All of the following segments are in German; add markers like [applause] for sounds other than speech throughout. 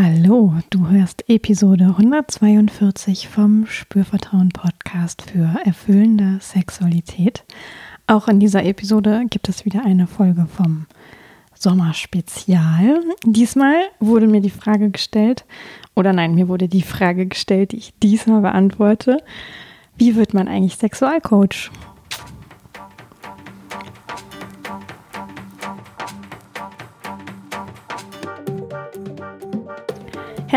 Hallo, du hörst Episode 142 vom Spürvertrauen Podcast für erfüllende Sexualität. Auch in dieser Episode gibt es wieder eine Folge vom Sommerspezial. Diesmal wurde mir die Frage gestellt, oder nein, mir wurde die Frage gestellt, die ich diesmal beantworte. Wie wird man eigentlich Sexualcoach?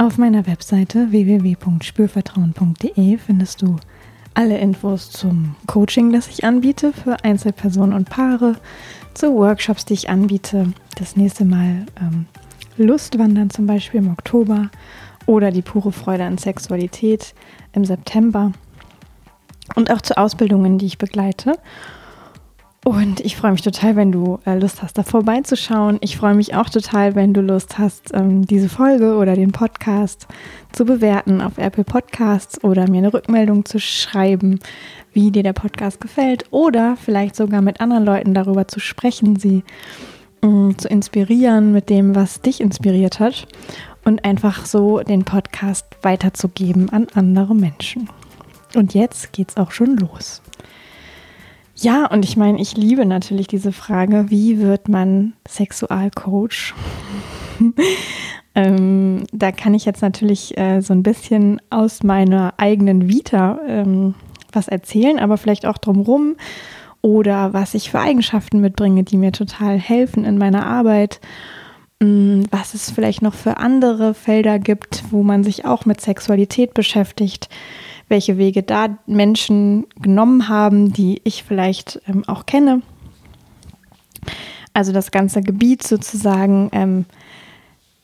Auf meiner Webseite www.spürvertrauen.de findest du alle Infos zum Coaching, das ich anbiete für Einzelpersonen und Paare, zu Workshops, die ich anbiete. Das nächste Mal ähm, Lustwandern zum Beispiel im Oktober oder die pure Freude an Sexualität im September und auch zu Ausbildungen, die ich begleite. Und ich freue mich total, wenn du äh, Lust hast, da vorbeizuschauen. Ich freue mich auch total, wenn du Lust hast, ähm, diese Folge oder den Podcast zu bewerten auf Apple Podcasts oder mir eine Rückmeldung zu schreiben, wie dir der Podcast gefällt oder vielleicht sogar mit anderen Leuten darüber zu sprechen, sie äh, zu inspirieren mit dem, was dich inspiriert hat und einfach so den Podcast weiterzugeben an andere Menschen. Und jetzt geht's auch schon los. Ja, und ich meine, ich liebe natürlich diese Frage, wie wird man Sexualcoach? [laughs] ähm, da kann ich jetzt natürlich äh, so ein bisschen aus meiner eigenen Vita ähm, was erzählen, aber vielleicht auch drumherum oder was ich für Eigenschaften mitbringe, die mir total helfen in meiner Arbeit. Mm, was es vielleicht noch für andere Felder gibt, wo man sich auch mit Sexualität beschäftigt welche Wege da Menschen genommen haben, die ich vielleicht ähm, auch kenne. Also das ganze Gebiet sozusagen ähm,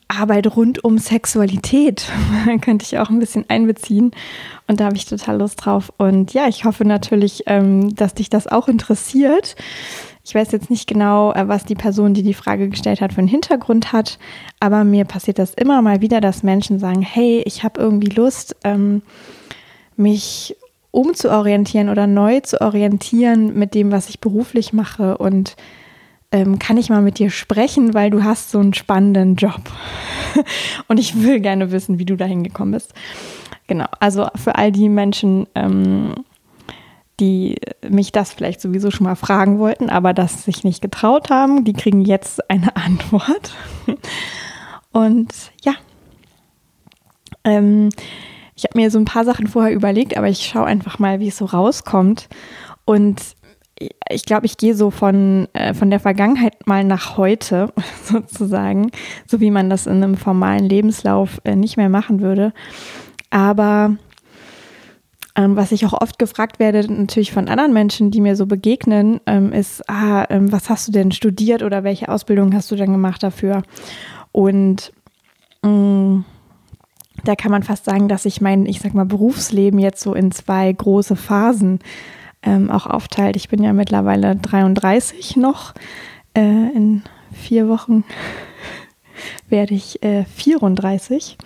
Arbeit rund um Sexualität [laughs] könnte ich auch ein bisschen einbeziehen. Und da habe ich total Lust drauf. Und ja, ich hoffe natürlich, ähm, dass dich das auch interessiert. Ich weiß jetzt nicht genau, äh, was die Person, die die Frage gestellt hat, für einen Hintergrund hat, aber mir passiert das immer mal wieder, dass Menschen sagen, hey, ich habe irgendwie Lust, ähm, mich umzuorientieren oder neu zu orientieren mit dem, was ich beruflich mache und ähm, kann ich mal mit dir sprechen, weil du hast so einen spannenden Job [laughs] und ich will gerne wissen, wie du da hingekommen bist. Genau, also für all die Menschen, ähm, die mich das vielleicht sowieso schon mal fragen wollten, aber das sich nicht getraut haben, die kriegen jetzt eine [laughs] Antwort. Und ja, ähm, ich habe mir so ein paar Sachen vorher überlegt, aber ich schaue einfach mal, wie es so rauskommt. Und ich glaube, ich gehe so von, äh, von der Vergangenheit mal nach heute [laughs] sozusagen, so wie man das in einem formalen Lebenslauf äh, nicht mehr machen würde. Aber ähm, was ich auch oft gefragt werde, natürlich von anderen Menschen, die mir so begegnen, ähm, ist, ah, ähm, was hast du denn studiert oder welche Ausbildung hast du denn gemacht dafür? Und mh, mm, da kann man fast sagen, dass ich mein, ich sag mal, Berufsleben jetzt so in zwei große Phasen ähm, auch aufteilt. Ich bin ja mittlerweile 33 noch. Äh, in vier Wochen [laughs] werde ich äh, 34.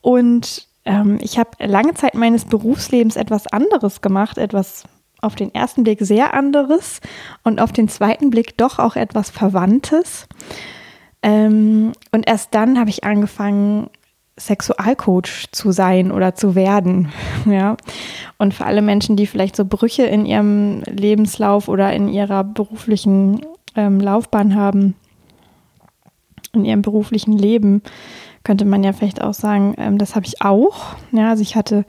Und ähm, ich habe lange Zeit meines Berufslebens etwas anderes gemacht, etwas auf den ersten Blick sehr anderes und auf den zweiten Blick doch auch etwas Verwandtes. Ähm, und erst dann habe ich angefangen, Sexualcoach zu sein oder zu werden. [laughs] Ja. Und für alle Menschen, die vielleicht so Brüche in ihrem Lebenslauf oder in ihrer beruflichen ähm, Laufbahn haben, in ihrem beruflichen Leben, könnte man ja vielleicht auch sagen, ähm, das habe ich auch. Ja, also ich hatte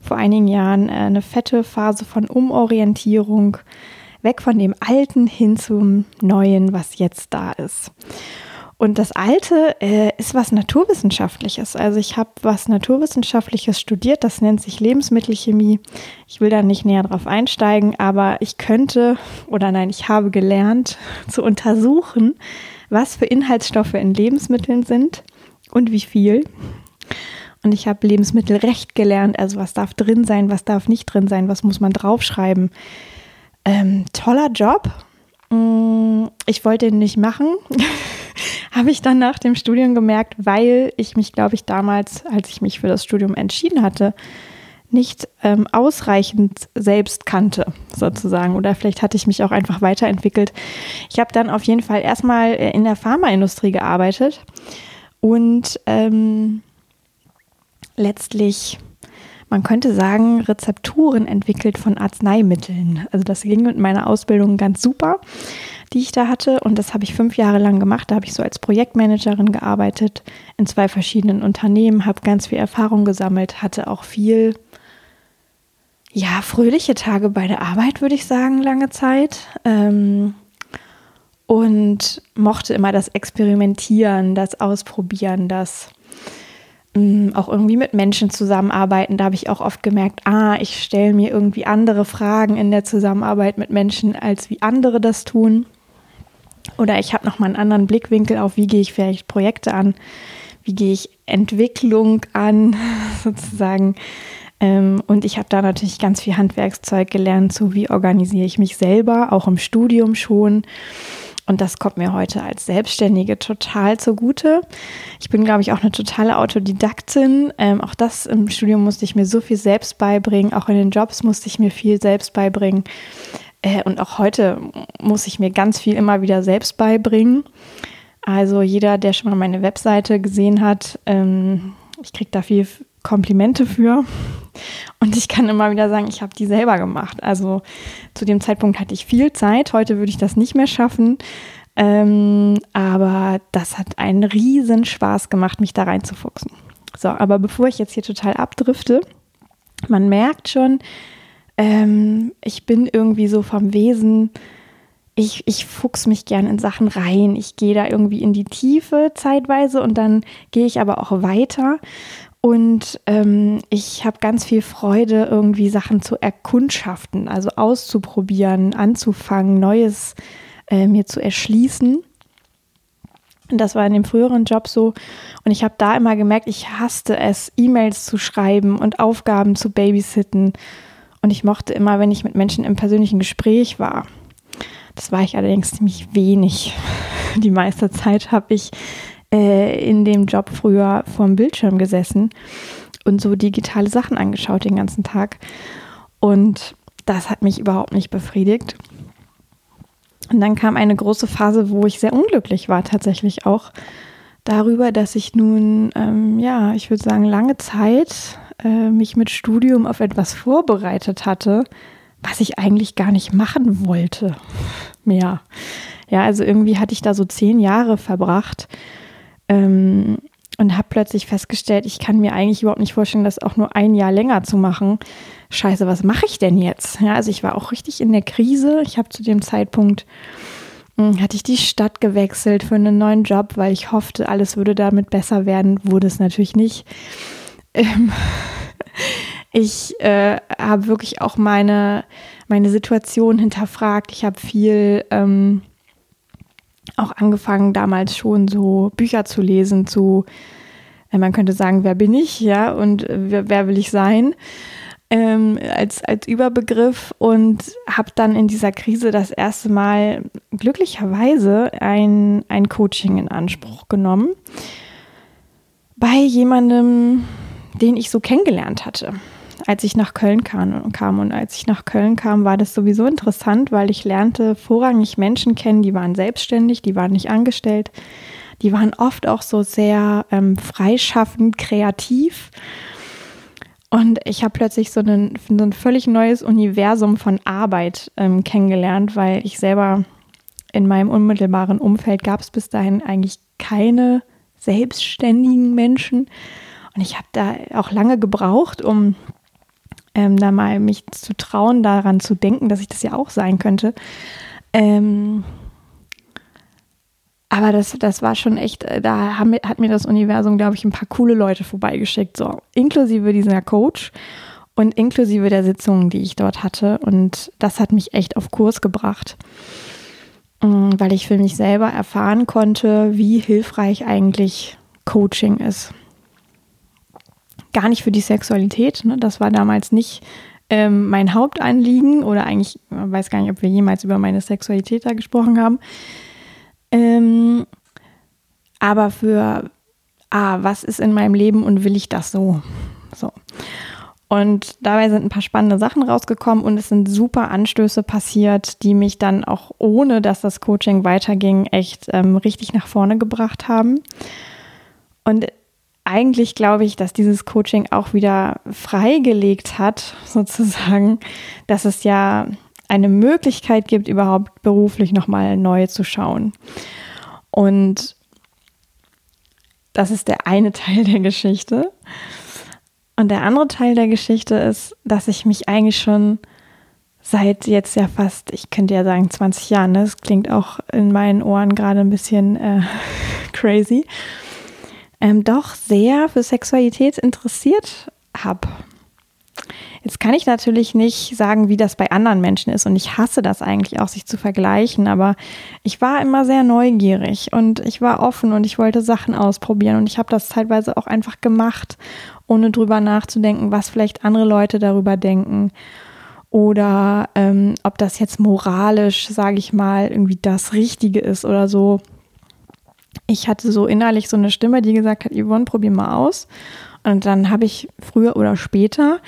vor einigen Jahren äh, eine fette Phase von Umorientierung, weg von dem Alten hin zum Neuen, was jetzt da ist. Und das Alte äh, ist was Naturwissenschaftliches. Also ich habe was Naturwissenschaftliches studiert, das nennt sich Lebensmittelchemie. Ich will da nicht näher drauf einsteigen, aber ich könnte oder nein, ich habe gelernt [laughs] zu untersuchen, was für Inhaltsstoffe in Lebensmitteln sind und wie viel. und ich habe Lebensmittelrecht gelernt. Also was darf drin sein, was darf nicht drin sein, was muss man draufschreiben. Ähm, toller Job. Mm, ich wollte ihn nicht machen. [laughs] habe ich dann nach dem Studium gemerkt, weil ich mich, glaube ich, damals, als ich mich für das Studium entschieden hatte, nicht ähm, ausreichend selbst kannte, sozusagen. Oder vielleicht hatte ich mich auch einfach weiterentwickelt. Ich habe dann auf jeden Fall erstmal äh, in der Pharmaindustrie gearbeitet und ähm, letztlich, man könnte sagen, Rezepturen entwickelt von Arzneimitteln. Also das ging mit meiner Ausbildung ganz super, die ich da hatte. Und das habe ich fünf Jahre lang gemacht. Da habe ich so als Projektmanagerin gearbeitet in zwei verschiedenen Unternehmen, habe ganz viel Erfahrung gesammelt, hatte auch viel ja, fröhliche Tage bei der Arbeit, würde ich sagen, lange Zeit. Ähm, und mochte immer das Experimentieren, das Ausprobieren, das mm, auch irgendwie mit Menschen zusammenarbeiten. Da habe ich auch oft gemerkt, ah, ich stelle mir irgendwie andere Fragen in der Zusammenarbeit mit Menschen, als wie andere das tun. Oder ich habe nochmal einen anderen Blickwinkel auf, wie gehe ich vielleicht Projekte an, wie gehe ich Entwicklung an, [laughs] sozusagen ähm, und ich habe da natürlich ganz viel Handwerkszeug gelernt, so wie organisiere ich mich selber, auch im Studium schon. Und das kommt mir heute als Selbstständige total zugute. Ich bin, glaube ich, auch eine totale Autodidaktin. Ähm, auch das im Studium musste ich mir so viel selbst beibringen. Auch in den Jobs musste ich mir viel selbst beibringen. Äh, und auch heute muss ich mir ganz viel immer wieder selbst beibringen. Also jeder, der schon mal meine Webseite gesehen hat, ähm, ich kriege da viel Komplimente für. Und ich kann immer wieder sagen, ich habe die selber gemacht. Also zu dem Zeitpunkt hatte ich viel Zeit. Heute würde ich das nicht mehr schaffen. Ähm, aber das hat einen riesen Spaß gemacht, mich da reinzufuchsen. So, aber bevor ich jetzt hier total abdrifte, man merkt schon, ähm, ich bin irgendwie so vom Wesen, ich, ich fuchs mich gern in Sachen rein. Ich gehe da irgendwie in die Tiefe zeitweise und dann gehe ich aber auch weiter. Und ähm, ich habe ganz viel Freude, irgendwie Sachen zu erkundschaften, also auszuprobieren, anzufangen, Neues äh, mir zu erschließen. Und das war in dem früheren Job so. Und ich habe da immer gemerkt, ich hasste es, E-Mails zu schreiben und Aufgaben zu babysitten. Und ich mochte immer, wenn ich mit Menschen im persönlichen Gespräch war. Das war ich allerdings ziemlich wenig. [laughs] Die meiste Zeit habe ich äh, in dem Job früher vorm Bildschirm gesessen und so digitale Sachen angeschaut den ganzen Tag. Und das hat mich überhaupt nicht befriedigt. Und dann kam eine große Phase, wo ich sehr unglücklich war, tatsächlich auch darüber, dass ich nun, ähm, ja, ich würde sagen, lange Zeit äh, mich mit Studium auf etwas vorbereitet hatte, was ich eigentlich gar nicht machen wollte. Mehr. Ja, also irgendwie hatte ich da so zehn Jahre verbracht ähm, und habe plötzlich festgestellt, ich kann mir eigentlich überhaupt nicht vorstellen, das auch nur ein Jahr länger zu machen. Scheiße, was mache ich denn jetzt? Ja, also ich war auch richtig in der Krise. Ich habe zu dem Zeitpunkt hm, hatte ich die Stadt gewechselt für einen neuen Job, weil ich hoffte, alles würde damit besser werden. Wurde es natürlich nicht. Ähm, ich äh, habe wirklich auch meine, meine Situation hinterfragt. Ich habe viel ähm, auch angefangen, damals schon so Bücher zu lesen zu, äh, man könnte sagen, wer bin ich, ja, und äh, wer, wer will ich sein, ähm, als, als Überbegriff und habe dann in dieser Krise das erste Mal glücklicherweise ein, ein Coaching in Anspruch genommen bei jemandem, den ich so kennengelernt hatte als ich nach Köln kam. Und als ich nach Köln kam, war das sowieso interessant, weil ich lernte vorrangig Menschen kennen, die waren selbstständig, die waren nicht angestellt. Die waren oft auch so sehr ähm, freischaffend, kreativ. Und ich habe plötzlich so, einen, so, ein völlig neues Universum von Arbeit ähm, kennengelernt, weil ich selber in meinem unmittelbaren Umfeld gab es bis dahin eigentlich keine selbstständigen Menschen. Und ich habe da auch lange gebraucht, um ähm, da mal mich zu trauen, daran zu denken, dass ich das ja auch sein könnte. Ähm, aber das, das war schon echt, äh, da haben, hat mir das Universum, glaube ich, ein paar coole Leute vorbeigeschickt, so inklusive dieser Coach und inklusive der Sitzungen, die ich dort hatte. Und das hat mich echt auf Kurs gebracht, mm, weil ich für mich selber erfahren konnte, wie hilfreich eigentlich Coaching ist. Gar nicht für die Sexualität. Ne? Das war damals nicht ähm, mein Hauptanliegen oder eigentlich, ich weiß gar nicht, ob wir jemals über meine Sexualität da gesprochen haben. Ähm, aber für, ah, was ist in meinem Leben und will ich das so? So. Und dabei sind ein paar spannende Sachen rausgekommen und es sind super Anstöße passiert, die mich dann auch ohne, dass das Coaching weiterging, echt ähm, richtig nach vorne gebracht haben. Und eigentlich glaube ich, dass dieses Coaching auch wieder freigelegt hat, [laughs] sozusagen, dass es ja eine Möglichkeit gibt, überhaupt beruflich nochmal neu zu schauen. Und das ist der eine [laughs] Teil der Geschichte. Und der andere Teil der Geschichte ist, dass ich mich eigentlich schon seit jetzt ja fast, ich könnte ja sagen 20 Jahren, ne? das klingt auch in meinen Ohren gerade ein bisschen äh, [laughs] crazy, ähm, doch sehr für Sexualität interessiert habe. Jetzt kann ich natürlich nicht sagen, wie das bei anderen Menschen ist und ich hasse das eigentlich auch, sich zu vergleichen, aber ich war immer sehr neugierig und ich war offen und ich wollte Sachen ausprobieren und ich habe das teilweise auch einfach gemacht, ohne drüber nachzudenken, was vielleicht andere Leute darüber denken oder ähm, ob das jetzt moralisch, sage ich mal, irgendwie das Richtige ist oder so ich hatte so innerlich so eine Stimme, die gesagt hat, Yvonne, probier mal aus. Und dann habe ich früher oder später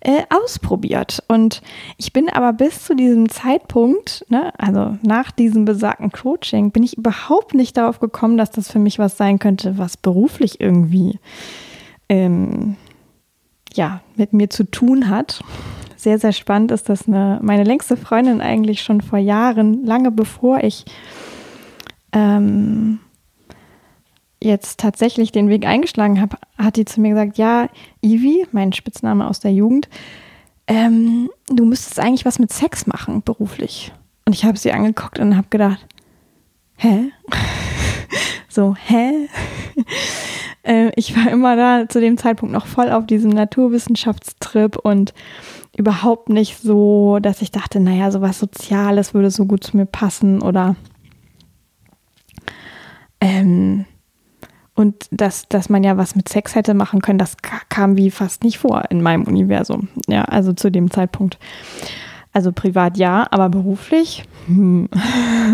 äh, ausprobiert. Und ich bin aber bis zu diesem Zeitpunkt, ne, also nach diesem besagten Coaching, bin ich überhaupt nicht darauf gekommen, dass das für mich was sein könnte, was beruflich irgendwie ähm, ja, mit mir zu tun hat. Sehr, sehr spannend ist, dass eine, meine längste Freundin eigentlich schon vor Jahren, lange bevor ich ähm, jetzt tatsächlich den Weg eingeschlagen habe, hat die zu mir gesagt, ja, Ivi, mein Spitzname aus der Jugend, ähm, du müsstest eigentlich was mit Sex machen, beruflich. Und ich habe sie angeguckt und habe gedacht, hä? [laughs] so, hä? [laughs] äh, ich war immer da zu dem Zeitpunkt noch voll auf diesem Naturwissenschaftstrip und überhaupt nicht so, dass ich dachte, naja, sowas Soziales würde so gut zu mir passen oder ähm, und dass, dass man ja was mit Sex hätte machen können, das kam wie fast nicht vor in meinem Universum. Ja, also zu dem Zeitpunkt. Also privat ja, aber beruflich? Hm.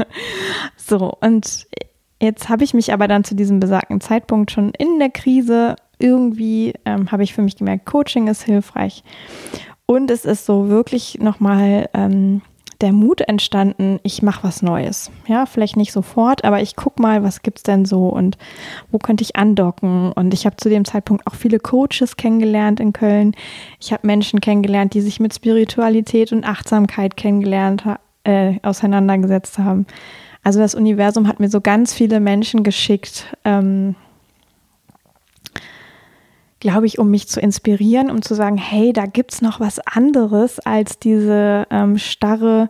[laughs] so, und jetzt habe ich mich aber dann zu diesem besagten Zeitpunkt schon in der Krise irgendwie, ähm, habe ich für mich gemerkt, Coaching ist hilfreich. Und es ist so wirklich nochmal ähm, der Mut entstanden, ich mache was Neues. Ja, vielleicht nicht sofort, aber ich gucke mal, was gibt es denn so und wo könnte ich andocken. Und ich habe zu dem Zeitpunkt auch viele Coaches kennengelernt in Köln. Ich habe Menschen kennengelernt, die sich mit Spiritualität und Achtsamkeit kennengelernt, äh, auseinandergesetzt haben. Also das Universum hat mir so ganz viele Menschen geschickt, ähm, glaube ich, um mich zu inspirieren, um zu sagen, hey, da gibt es noch was anderes als diese ähm, starre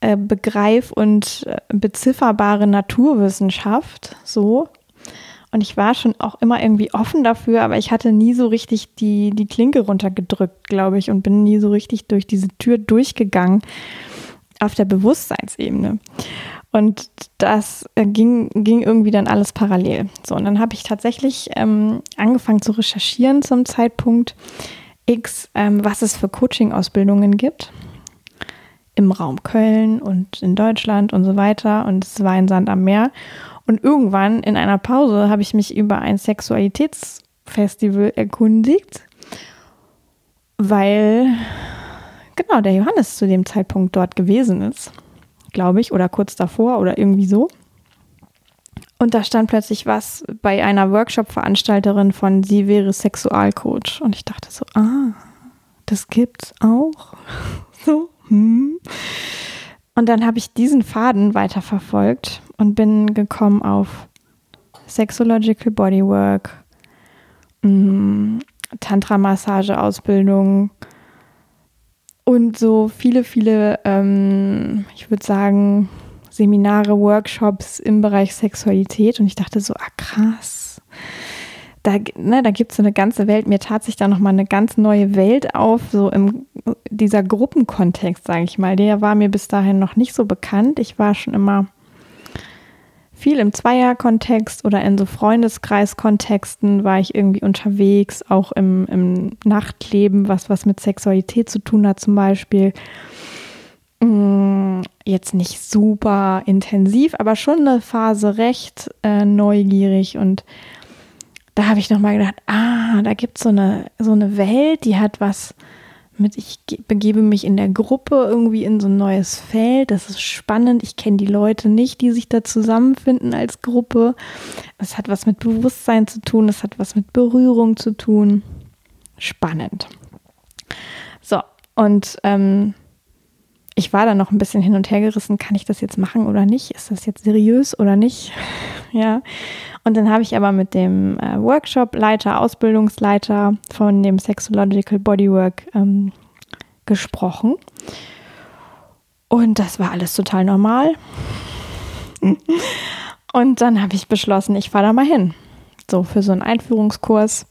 äh, Begreif- und äh, bezifferbare Naturwissenschaft. So. Und ich war schon auch immer irgendwie offen dafür, aber ich hatte nie so richtig die, die Klinke runtergedrückt, glaube ich, und bin nie so richtig durch diese Tür durchgegangen auf der Bewusstseinsebene. Und das äh, ging, ging irgendwie dann alles parallel. So, und dann habe ich tatsächlich ähm, angefangen zu recherchieren zum Zeitpunkt X, ähm, was es für Coaching-Ausbildungen gibt im Raum Köln und in Deutschland und so weiter. Und es war ein Sand am Meer. Und irgendwann in einer Pause habe ich mich über ein Sexualitätsfestival erkundigt, weil genau der Johannes zu dem Zeitpunkt dort gewesen ist glaube ich, oder kurz davor oder irgendwie so. Und da stand plötzlich was bei einer Workshop-Veranstalterin von Sie wäre Sexualcoach. Und ich dachte so, ah, das gibt's auch. [laughs] so, hm. Und dann habe ich diesen Faden weiterverfolgt und bin gekommen auf Sexological Bodywork, hm, Tantra-Massage-Ausbildung, und so viele, viele, ähm, ich würde sagen, Seminare, Workshops im Bereich Sexualität. Und ich dachte so, ah krass. Da, ne, da gibt es so eine ganze Welt. Mir tat sich da nochmal eine ganz neue Welt auf, so im dieser Gruppenkontext, sage ich mal. Der war mir bis dahin noch nicht so bekannt. Ich war schon immer viel im Zweierkontext oder in so Freundeskreiskontexten war ich irgendwie unterwegs, auch im, im Nachtleben, was was mit Sexualität zu tun hat zum Beispiel. Mm, jetzt nicht super intensiv, aber schon eine Phase recht äh, neugierig und da habe ich nochmal gedacht, ah, da gibt es so eine, so eine Welt, die hat was mit, ich begebe mich in der Gruppe irgendwie in so ein neues Feld. Das ist spannend. Ich kenne die Leute nicht, die sich da zusammenfinden als Gruppe. Es hat was mit Bewusstsein zu tun, es hat was mit Berührung zu tun. Spannend. So, und ähm, ich war da noch ein bisschen hin und her gerissen, kann ich das jetzt machen oder nicht? Ist das jetzt seriös oder nicht? [laughs] ja. Und dann habe ich aber mit dem äh, Workshop-Leiter, Ausbildungsleiter von dem Sexological Bodywork ähm, gesprochen. Und das war alles total normal. [laughs] Und dann habe ich beschlossen, ich fahre da mal hin. So für so einen Einführungskurs.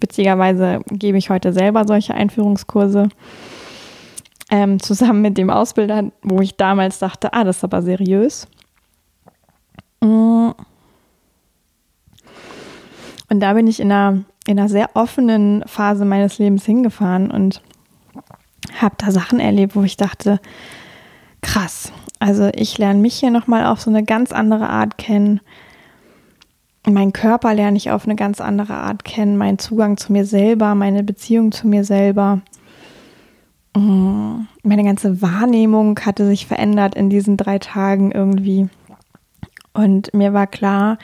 Witzigerweise gebe ich heute selber solche Einführungskurse. Ähm, zusammen mit dem Ausbilder, wo ich damals dachte, ah, das ist aber seriös. Mm. Und da bin ich in einer, in einer sehr offenen Phase meines Lebens hingefahren und habe da Sachen erlebt, wo ich dachte, krass. Also ich lerne mich hier nochmal auf so eine ganz andere Art kennen. Mein Körper lerne ich auf eine ganz andere Art kennen. Mein Zugang zu mir selber, meine Beziehung zu mir selber. Meine ganze Wahrnehmung hatte sich verändert in diesen drei Tagen irgendwie. Und mir war klar,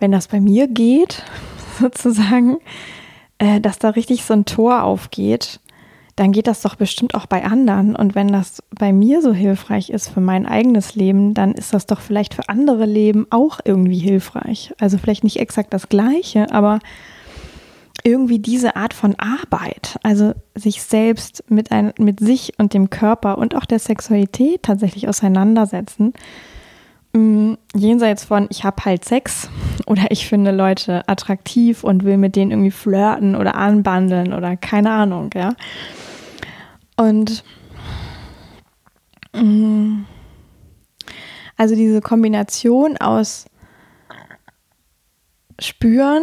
wenn das bei mir geht, [laughs] sozusagen, äh, dass da richtig so ein Tor aufgeht, dann geht das doch bestimmt auch bei anderen. Und wenn das bei mir so hilfreich ist für mein eigenes Leben, dann ist das doch vielleicht für andere Leben auch irgendwie hilfreich. Also vielleicht nicht exakt das gleiche, aber irgendwie diese Art von Arbeit, also sich selbst mit, ein, mit sich und dem Körper und auch der Sexualität tatsächlich auseinandersetzen, Mm, jenseits von, ich habe halt Sex oder ich finde Leute attraktiv und will mit denen irgendwie flirten oder anbandeln oder keine Ahnung, ja. Und mm, also diese Kombination aus spüren,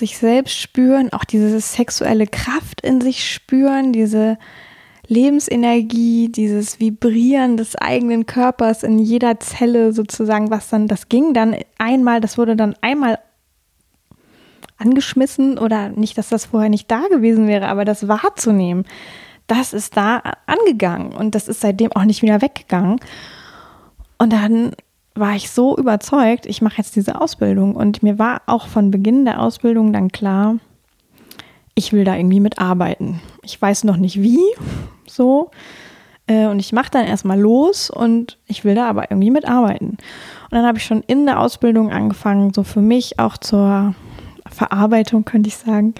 sich selbst spüren, auch diese sexuelle Kraft in sich spüren, diese Lebensenergie, dieses Vibrieren des eigenen Körpers in jeder Zelle sozusagen, was dann, das ging dann einmal, das wurde dann einmal angeschmissen oder nicht, dass das vorher nicht da gewesen wäre, aber das wahrzunehmen, das ist da angegangen und das ist seitdem auch nicht wieder weggegangen. Und dann war ich so überzeugt, ich mache jetzt diese Ausbildung und mir war auch von Beginn der Ausbildung dann klar, ich will da irgendwie mitarbeiten. Ich weiß noch nicht wie, [laughs] so. Äh, und ich mache dann erstmal los und ich will da aber irgendwie mitarbeiten. Und dann habe ich schon in der Ausbildung angefangen, so für mich auch zur Verarbeitung, könnte ich sagen,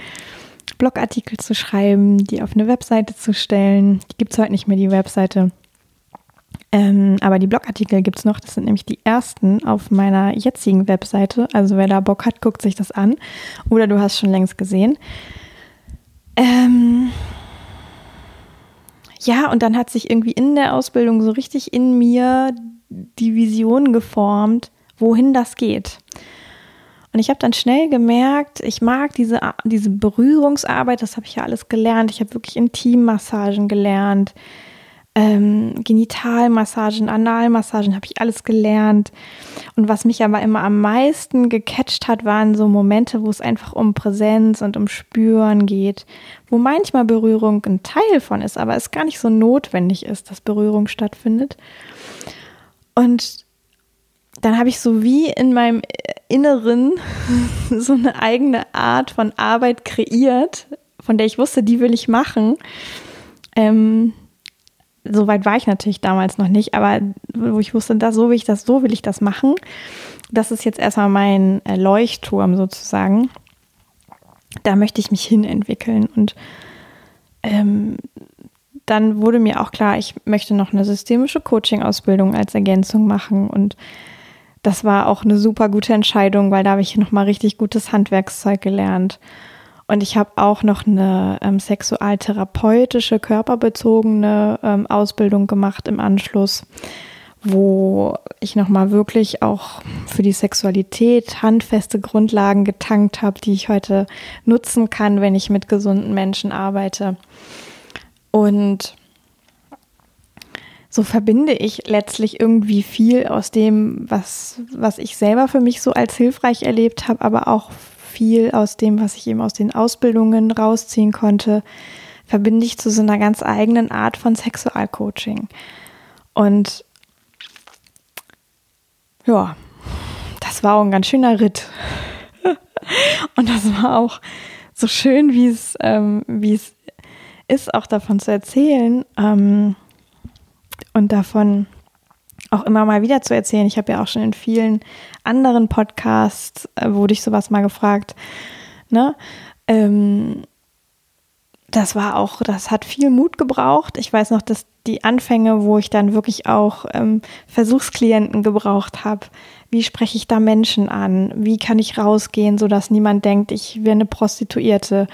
Blogartikel zu schreiben, die auf eine Webseite zu stellen. Die gibt es heute nicht mehr, die Webseite. Ähm, aber die Blogartikel gibt es noch. Das sind nämlich die ersten auf meiner jetzigen Webseite. Also wer da Bock hat, guckt sich das an. Oder du hast schon längst gesehen. Ähm, ja, und dann hat sich irgendwie in der Ausbildung so richtig in mir die Vision geformt, wohin das geht. Und ich habe dann schnell gemerkt, ich mag diese, diese Berührungsarbeit, das habe ich ja alles gelernt. Ich habe wirklich Intimmassagen gelernt ähm, Genitalmassagen, Analmassagen, habe ich alles gelernt. Und was mich aber immer am meisten gecatcht hat, waren so Momente, wo es einfach um Präsenz und um Spüren geht, wo manchmal Berührung ein Teil von ist, aber es gar nicht so notwendig ist, dass Berührung stattfindet. Und dann habe ich so wie in meinem Inneren [laughs] so eine eigene Art von Arbeit kreiert, von der ich wusste, die will ich machen. Ähm, so weit war ich natürlich damals noch nicht, aber wo ich wusste, da so will ich das, so will ich das machen. Das ist jetzt erstmal mein äh, Leuchtturm sozusagen. Da möchte ich mich hin entwickeln. Und ähm, dann wurde mir auch klar, ich möchte noch eine systemische Coaching-Ausbildung als Ergänzung machen. Und das war auch eine super gute Entscheidung, weil da habe ich nochmal richtig gutes Handwerkszeug gelernt. Und ich habe auch noch eine ähm, sexualtherapeutische, körperbezogene ähm, Ausbildung gemacht im Anschluss, wo ich nochmal wirklich auch für die Sexualität handfeste Grundlagen getankt habe, die ich heute nutzen kann, wenn ich mit gesunden Menschen arbeite. Und so verbinde ich letztlich irgendwie viel aus dem, was, was ich selber für mich so als hilfreich erlebt habe, aber auch viel aus dem, was ich eben aus den Ausbildungen rausziehen konnte, verbinde ich zu so einer ganz eigenen Art von Sexualcoaching. Und ja, das war auch ein ganz schöner Ritt. [laughs] Und das war auch so schön, wie es, ähm, wie es ist, auch davon zu erzählen ähm, und davon auch immer mal wieder zu erzählen. Ich habe ja auch schon in vielen anderen Podcasts, äh, wurde ich sowas mal gefragt, ne? Ähm, das war auch, das hat viel Mut gebraucht. Ich weiß noch, dass die Anfänge, wo ich dann wirklich auch ähm, Versuchsklienten gebraucht habe. Wie spreche ich da Menschen an? Wie kann ich rausgehen, sodass niemand denkt, ich wäre eine Prostituierte?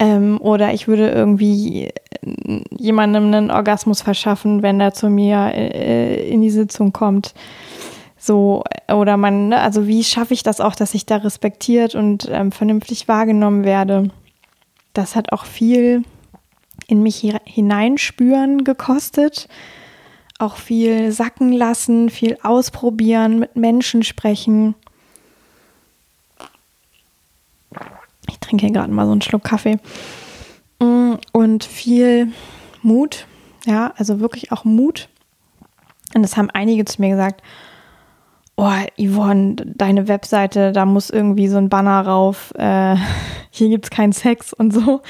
Ähm, oder ich würde irgendwie äh, jemandem einen Orgasmus verschaffen, wenn er zu mir äh, in die Sitzung kommt. So, oder man, ne, also wie schaffe ich das auch, dass ich da respektiert und ähm, vernünftig wahrgenommen werde? Das hat auch viel in mich hineinspüren gekostet. Auch viel sacken lassen, viel ausprobieren, mit Menschen sprechen. Ich trinke hier gerade mal so einen Schluck Kaffee. Mm, und viel Mut, ja, also wirklich auch Mut. Und das haben einige zu mir gesagt, oh, Yvonne, deine Webseite, da muss irgendwie so ein Banner rauf, äh, [laughs] hier gibt es keinen Sex und so.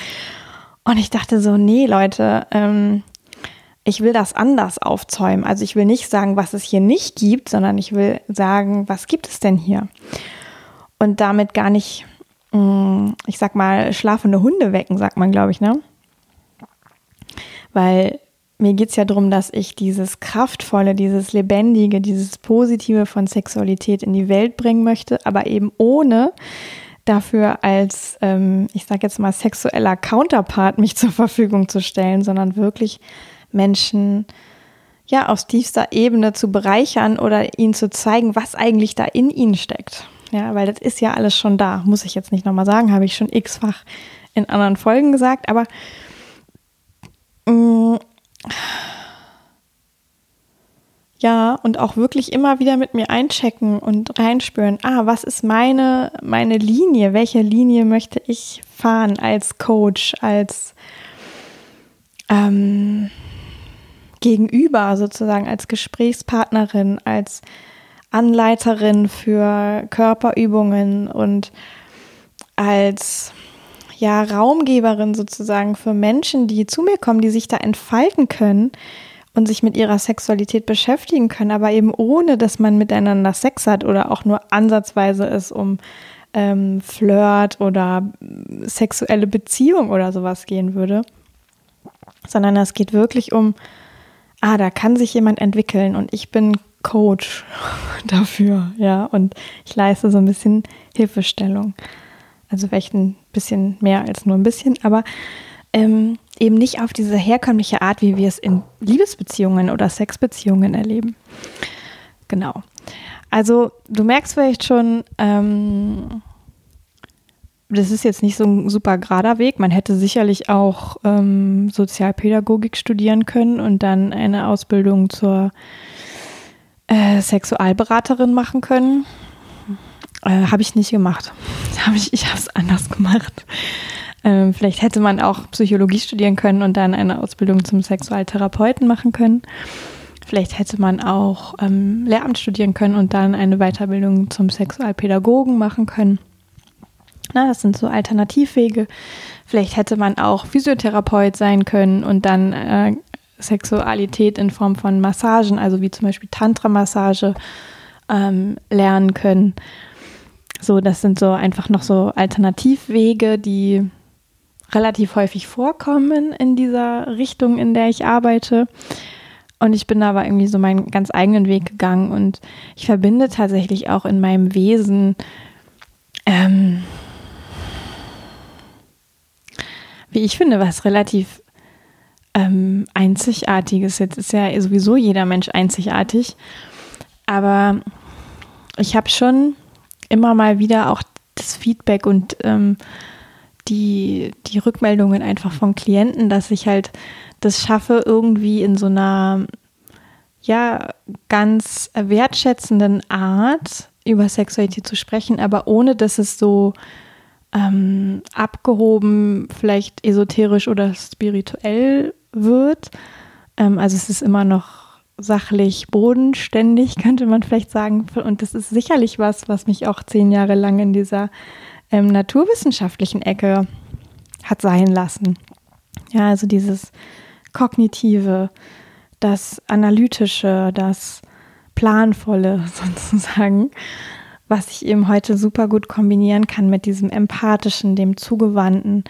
Und ich dachte so, nee, Leute, ähm, ich will das anders aufzäumen. Also ich will nicht sagen, was es hier nicht gibt, sondern ich will sagen, was gibt es denn hier? Und damit gar nicht, ich sag mal, schlafende Hunde wecken, sagt man, glaube ich, ne? Weil mir geht es ja darum, dass ich dieses Kraftvolle, dieses Lebendige, dieses Positive von Sexualität in die Welt bringen möchte, aber eben ohne dafür als, ähm, ich sage jetzt mal, sexueller Counterpart mich [laughs] zur Verfügung zu stellen, sondern wirklich Menschen ja aus tiefster Ebene zu bereichern oder ihnen zu zeigen, was eigentlich da in ihnen steckt. Ja, weil das ist ja alles schon da, muss ich jetzt nicht nochmal sagen, habe ich schon x-fach in anderen Folgen gesagt, aber mh, mm, ja, und auch wirklich immer wieder mit mir einchecken und reinspüren, ah, was ist meine, meine Linie? Welche Linie möchte ich fahren als Coach, als ähm, Gegenüber sozusagen, als Gesprächspartnerin, als Anleiterin für Körperübungen und als ja, Raumgeberin sozusagen für Menschen, die zu mir kommen, die sich da entfalten können, und sich mit ihrer Sexualität beschäftigen können, aber eben ohne, dass man miteinander Sex hat oder auch nur ansatzweise es um ähm, Flirt oder sexuelle Beziehung oder sowas gehen würde, sondern es geht wirklich um, ah, da kann sich jemand entwickeln und ich bin Coach [laughs] dafür, ja, und ich leiste so ein bisschen Hilfestellung. Also vielleicht ein bisschen mehr als nur ein bisschen, aber ähm, eben nicht auf diese herkömmliche Art, wie wir es in Liebesbeziehungen oder Sexbeziehungen erleben. Genau. Also du merkst vielleicht schon, ähm, das ist jetzt nicht so ein super gerader Weg. Man hätte sicherlich auch ähm, Sozialpädagogik studieren können und dann eine Ausbildung zur äh, Sexualberaterin machen können. Äh, habe ich nicht gemacht. [laughs] Hab ich ich habe es anders gemacht. Ähm, vielleicht hätte man auch Psychologie studieren können und dann eine Ausbildung zum Sexualtherapeuten machen können. Vielleicht hätte man auch ähm, Lehramt studieren können und dann eine Weiterbildung zum Sexualpädagogen machen können. Na, das sind so Alternativwege. Vielleicht hätte man auch Physiotherapeut sein können und dann äh, Sexualität in Form von Massagen, also wie zum Beispiel Tantra-Massage, ähm, lernen können. So, das sind so einfach noch so Alternativwege, die relativ häufig vorkommen in dieser Richtung, in der ich arbeite. Und ich bin aber irgendwie so meinen ganz eigenen Weg gegangen und ich verbinde tatsächlich auch in meinem Wesen, ähm, wie ich finde, was relativ ähm, Einzigartiges. Jetzt ist ja sowieso jeder Mensch einzigartig. Aber ich habe schon immer mal wieder auch das Feedback und ähm, die, die Rückmeldungen einfach von Klienten, dass ich halt das schaffe, irgendwie in so einer ja ganz wertschätzenden Art über Sexualität zu sprechen, aber ohne dass es so ähm, abgehoben, vielleicht esoterisch oder spirituell wird. Ähm, also es ist immer noch sachlich bodenständig, [laughs] könnte man vielleicht sagen. Und das ist sicherlich was, was mich auch zehn Jahre lang in dieser ähm, naturwissenschaftlichen Ecke hat sein lassen. Ja, also dieses kognitive, das analytische, das planvolle [laughs] sozusagen, was ich eben heute super gut kombinieren kann mit diesem empathischen, dem zugewandten,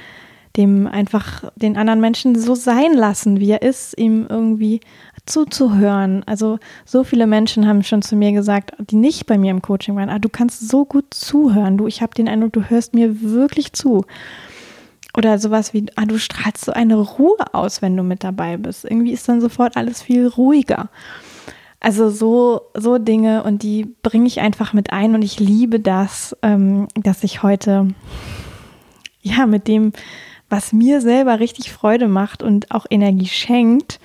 dem einfach den anderen Menschen so sein lassen, wie er ist, ihm irgendwie zuzuhören. Also so viele Menschen haben schon zu mir gesagt, die nicht bei mir im Coaching waren, ah, du kannst so gut zuhören. Du, ich habe den Eindruck, du hörst mir wirklich zu. Oder sowas wie, ah, du strahlst so eine Ruhe aus, wenn du mit dabei bist. Irgendwie ist dann sofort alles viel ruhiger. Also so, so Dinge und die bringe ich einfach mit ein und ich liebe das, ähm, dass ich heute ja mit dem, was mir selber richtig Freude macht und auch Energie schenkt,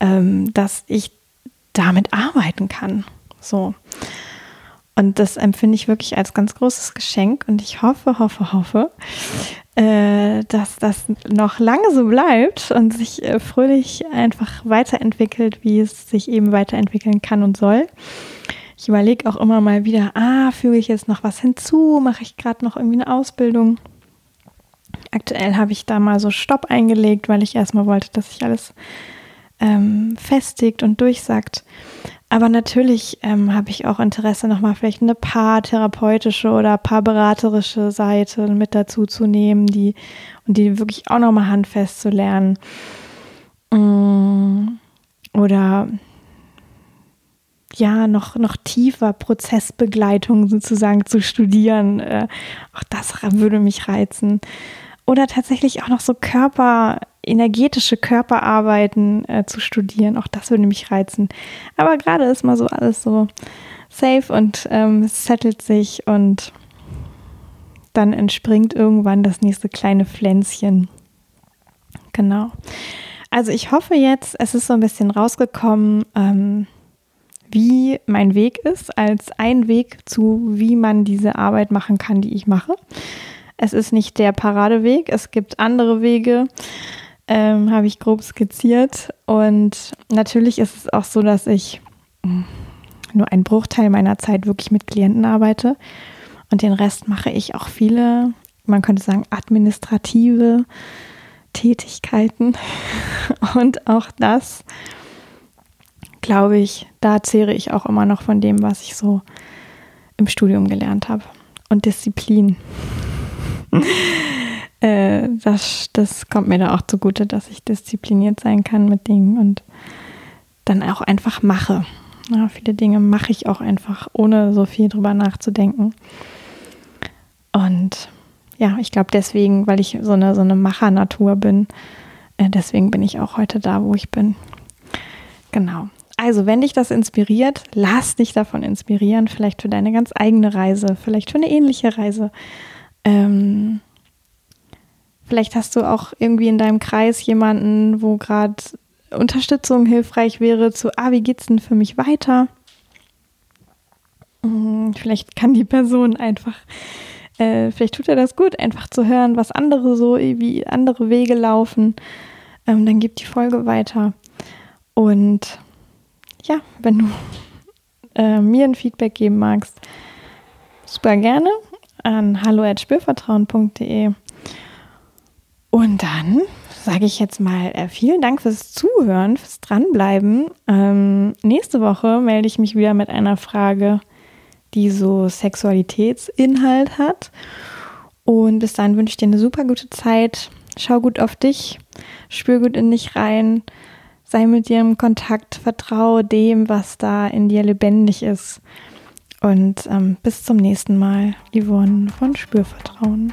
ähm, dass ich damit arbeiten kann. So. Und das empfinde ich wirklich als ganz großes Geschenk und ich hoffe, hoffe, hoffe, äh, dass das noch lange so bleibt und sich äh, fröhlich einfach weiterentwickelt, wie es sich eben weiterentwickeln kann und soll. Ich überlege auch immer mal wieder, ah, füge ich jetzt noch was hinzu, mache ich gerade noch irgendwie eine Ausbildung. Aktuell habe ich da mal so Stopp eingelegt, weil ich erstmal wollte, dass ich alles ähm, festigt und durchsagt. Aber natürlich ähm, habe ich auch Interesse, nochmal vielleicht eine paartherapeutische oder paarberaterische Seite mit dazu zu nehmen, die und die wirklich auch nochmal handfest zu lernen. Mm, oder ja, noch, noch tiefer Prozessbegleitung sozusagen zu studieren. Äh, auch das würde mich reizen. Oder tatsächlich auch noch so Körper, energetische Körperarbeiten äh, zu studieren. Auch das würde mich reizen. Aber gerade ist mal so alles so safe und ähm, es settelt sich und dann entspringt irgendwann das nächste kleine Pflänzchen. Genau. Also ich hoffe jetzt, es ist so ein bisschen rausgekommen, ähm, wie mein Weg ist, als ein Weg zu, wie man diese Arbeit machen kann, die ich mache. Es ist nicht der Paradeweg, es gibt andere Wege ähm, habe ich grob skizziert. Und natürlich ist es auch so, dass ich hm, nur einen Bruchteil meiner Zeit wirklich mit Klienten arbeite. Und den Rest mache ich auch viele, man könnte sagen, administrative Tätigkeiten. [laughs] Und auch das, glaube ich, da zehre ich auch immer noch von dem, was ich so im Studium gelernt habe. Und Disziplin. [laughs] äh, das, das kommt mir da auch zugute, dass ich diszipliniert sein kann mit Dingen und dann auch einfach mache. Ja, viele Dinge mache ich auch einfach, ohne so viel drüber nachzudenken. Und ja, ich glaube deswegen, weil ich so eine, so eine Machernatur bin, äh, deswegen bin ich auch heute da, wo ich bin. Genau. Also, wenn dich das inspiriert, lass dich davon inspirieren, vielleicht für deine ganz eigene Reise, vielleicht für eine ähnliche Reise. Ähm, Vielleicht hast du auch irgendwie in deinem Kreis jemanden, wo gerade Unterstützung hilfreich wäre zu, ah, wie geht's denn für mich weiter? Hm, vielleicht kann die Person einfach, äh, vielleicht tut er das gut, einfach zu hören, was andere so, wie andere Wege laufen. Ähm, dann gib die Folge weiter. Und ja, wenn du äh, mir ein Feedback geben magst, super gerne an hallo@spürvertrauen.de und dann sage ich jetzt mal äh, vielen Dank fürs Zuhören, fürs Dranbleiben. Ähm, nächste Woche melde ich mich wieder mit einer Frage, die so Sexualitätsinhalt hat. Und bis dahin wünsche ich dir eine super gute Zeit. Schau gut auf dich, spür gut in dich rein, sei mit dir im Kontakt, vertraue dem, was da in dir lebendig ist. Und ähm, bis zum nächsten Mal, Yvonne von Spürvertrauen.